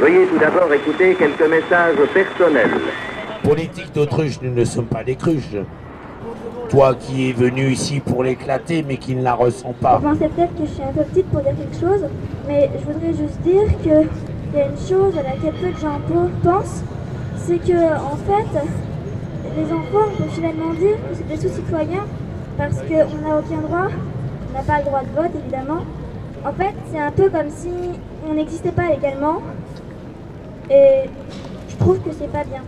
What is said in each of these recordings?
Veuillez tout d'abord écouter quelques messages personnels. Politique d'autruche, nous ne sommes pas des cruches. Toi qui es venu ici pour l'éclater, mais qui ne la ressent pas. Vous pensez peut-être que je suis un peu petite pour dire quelque chose, mais je voudrais juste dire qu'il y a une chose à laquelle peu de gens pensent, c'est que en fait, les enfants, on peut finalement dire que c'est des sous-citoyens parce qu'on n'a aucun droit, on n'a pas le droit de vote évidemment. En fait, c'est un peu comme si on n'existait pas légalement, et je trouve que c'est pas bien.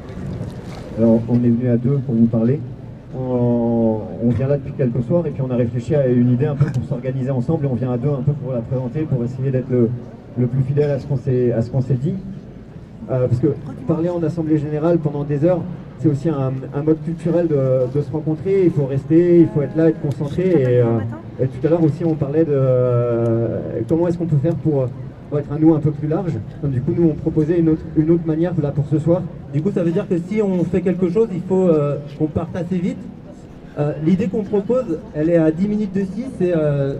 Alors, on est venu à deux pour vous parler. On, vient là depuis quelques soirs et puis on a réfléchi à une idée un peu pour s'organiser ensemble et on vient à deux un peu pour la présenter, pour essayer d'être le, plus fidèle à ce qu'on s'est dit. Euh, parce que parler en assemblée générale pendant des heures, c'est aussi un, mode culturel de, se rencontrer. Il faut rester, il faut être là, être concentré. Et, euh, tout à l'heure aussi, on parlait de euh, comment est-ce qu'on peut faire pour être un nous un peu plus large. du coup, nous, on proposait une autre, une autre manière là pour ce soir. Du coup, ça veut dire que si on fait quelque chose, il faut euh, qu'on parte assez vite. Euh, l'idée qu'on propose, elle est à 10 minutes de 6, c'est euh,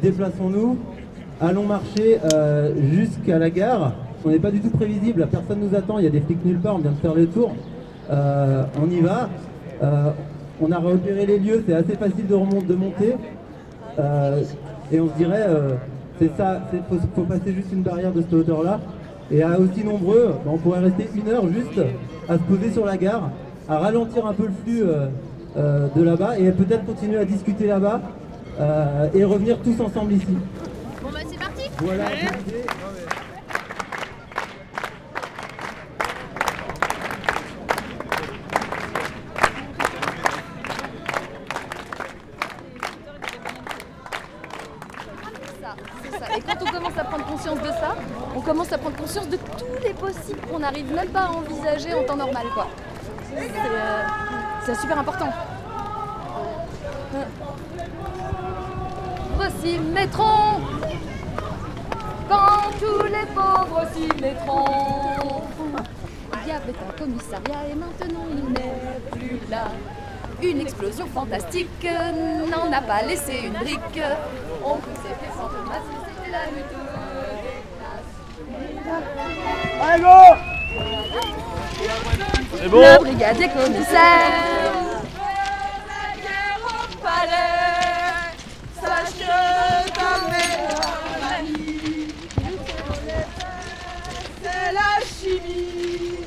déplaçons-nous, allons marcher jusqu'à la gare. On n'est pas du tout prévisible, personne nous attend, il y a des flics nulle part, on vient de faire le tour. on y va. on a repéré les lieux, c'est assez facile de, remonter, de monter. et on se dirait, c'est ça, il faut, passer juste une barrière de cette hauteur-là. Et à aussi nombreux, on pourrait rester une heure juste à se poser sur la gare, à ralentir un peu le flux euh, euh, de là-bas et peut-être continuer à discuter là-bas euh, et revenir tous ensemble ici. Bon bah c'est parti Voilà. Commence à prendre conscience de tous les possibles qu'on n'arrive même pas à envisager en temps normal. quoi. C'est euh, super important. Voici mettront quand tous les pauvres s'y mettront. Il y avait un commissariat et maintenant il n'est plus là. Une explosion fantastique n'en a pas laissé une brique. On poussait fait sans c'était la lutte. Allez, go C'est bon La brigade des commissaires La guerre au palais Sache que ta mère C'est la chimie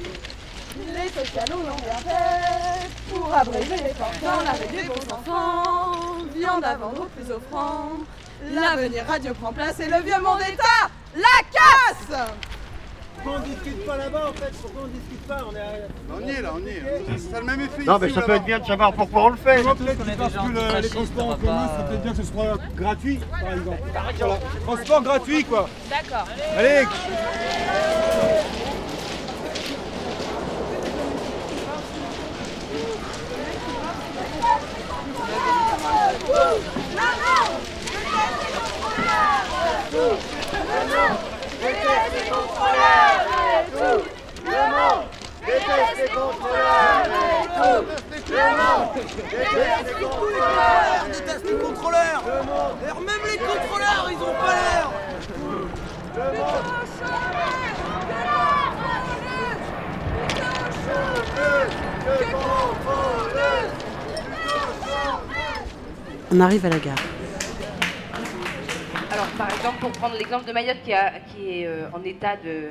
Les socialos l'ont bien fait Pour abréger les portes dans l'arrêt des bons enfants Viande à vendre plus offrant L'avenir radio prend place et le vieux monde d'État la casse pourquoi on discute pas là-bas en fait? Pourquoi on discute pas? On, est on y est là, on y est. Ça a le même effet. Non, mais ça peut être bien de savoir pourquoi on le fait. Peut-être parce que les transports en commun, c'est peut-être bien que ce soit gratuit, par exemple. Voilà. Transport gratuit, quoi. D'accord. Allez Déteste les contrôleurs et tout Le monde Déteste les contrôleurs et tout Le monde Déteste les contrôleurs Déteste les contrôleurs Le monde D'ailleurs même les contrôleurs ils ont pas l'air Le monde On arrive à la gare. Alors, par exemple, pour prendre l'exemple de Mayotte qui, est euh, en état de,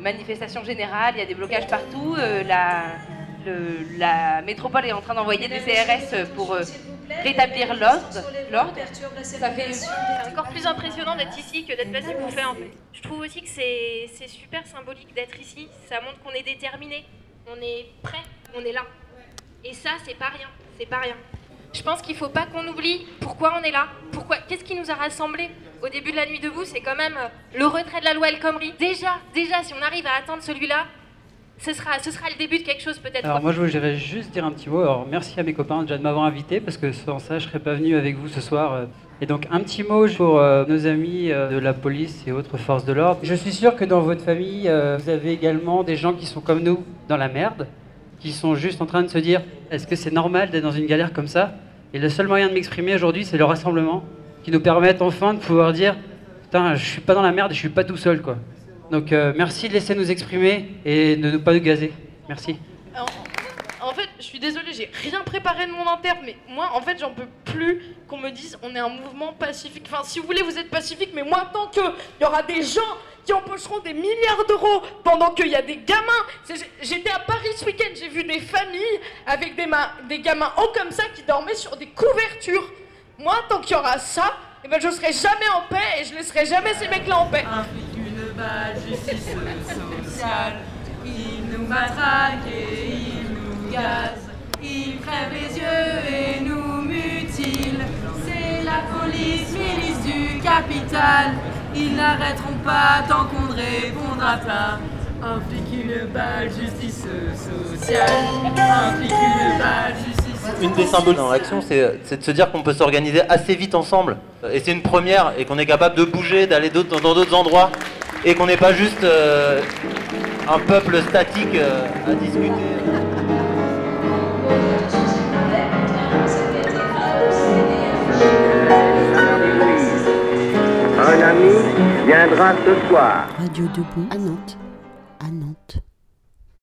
manifestation générale, il y a des blocages partout. Euh, métropole est en train d'envoyer des CRS pour euh, rétablir l'ordre. Ça fait encore plus impressionnant d'être ici que d'être placé pour faire. En fait. Je trouve aussi que c'est super symbolique d'être ici. Ça montre qu'on est déterminé, on est prêt, on est là. Et ça, c'est pas rien. C'est pas rien. Je pense qu'il ne faut pas qu'on oublie pourquoi on est là. Pourquoi Qu'est-ce qui nous a rassemblés au début de la nuit debout? C'est quand même euh, le retrait de la loi El Khomri. Déjà, déjà, si on arrive à atteindre celui-là, ce sera, ce sera le début de quelque chose peut-être. Alors moi je voudrais juste dire un petit mot. Alors merci à mes copains déjà de m'avoir invité parce que sans ça je serais pas venu avec vous ce soir. Euh. Et donc un petit mot pour euh, nos amis de la police et autres forces de l'ordre. Je suis sûr que dans votre famille vous avez également des gens qui sont comme nous dans la merde, qui sont juste en train de se dire est-ce que c'est normal d'être dans une galère comme ça? Et le seul moyen de m'exprimer aujourd'hui, c'est le rassemblement qui nous permet enfin de pouvoir dire Putain, je suis pas dans la merde je suis pas tout seul, quoi. Donc euh, merci de laisser nous exprimer et de ne pas nous gazer. Merci. En fait, je suis désolée, j'ai rien préparé de mon inter, mais moi, en fait, j'en peux plus qu'on me dise on est un mouvement pacifique. Enfin, si vous voulez, vous êtes pacifique, mais moi, tant qu'il y aura des gens qui empocheront des milliards d'euros pendant qu'il y a des gamins. J'étais à Paris ce week-end, j'ai vu des familles avec des, ma- des gamins hauts comme ça qui dormaient sur des couvertures. Moi, tant qu'il y aura ça, eh ben, je serai jamais en paix et je laisserai jamais ces mecs-là en paix. Balle, justice sociale. Il nous matraque et il nous gaze. Il crève les yeux et nous mutile. C'est la police, milice du capital. Ils n'arrêteront pas tant qu'on ne répondra pas. Flic, une balle, justice sociale. Flic, une balle, justice sociale. Une des symboles dans l'action, c'est de se dire qu'on peut s'organiser assez vite ensemble. Et c'est une première, et qu'on est capable de bouger, d'aller dans d'autres endroits, et qu'on n'est pas juste euh, un peuple statique euh, à discuter. Un ami viendra ce soir. Radio Debout à Nantes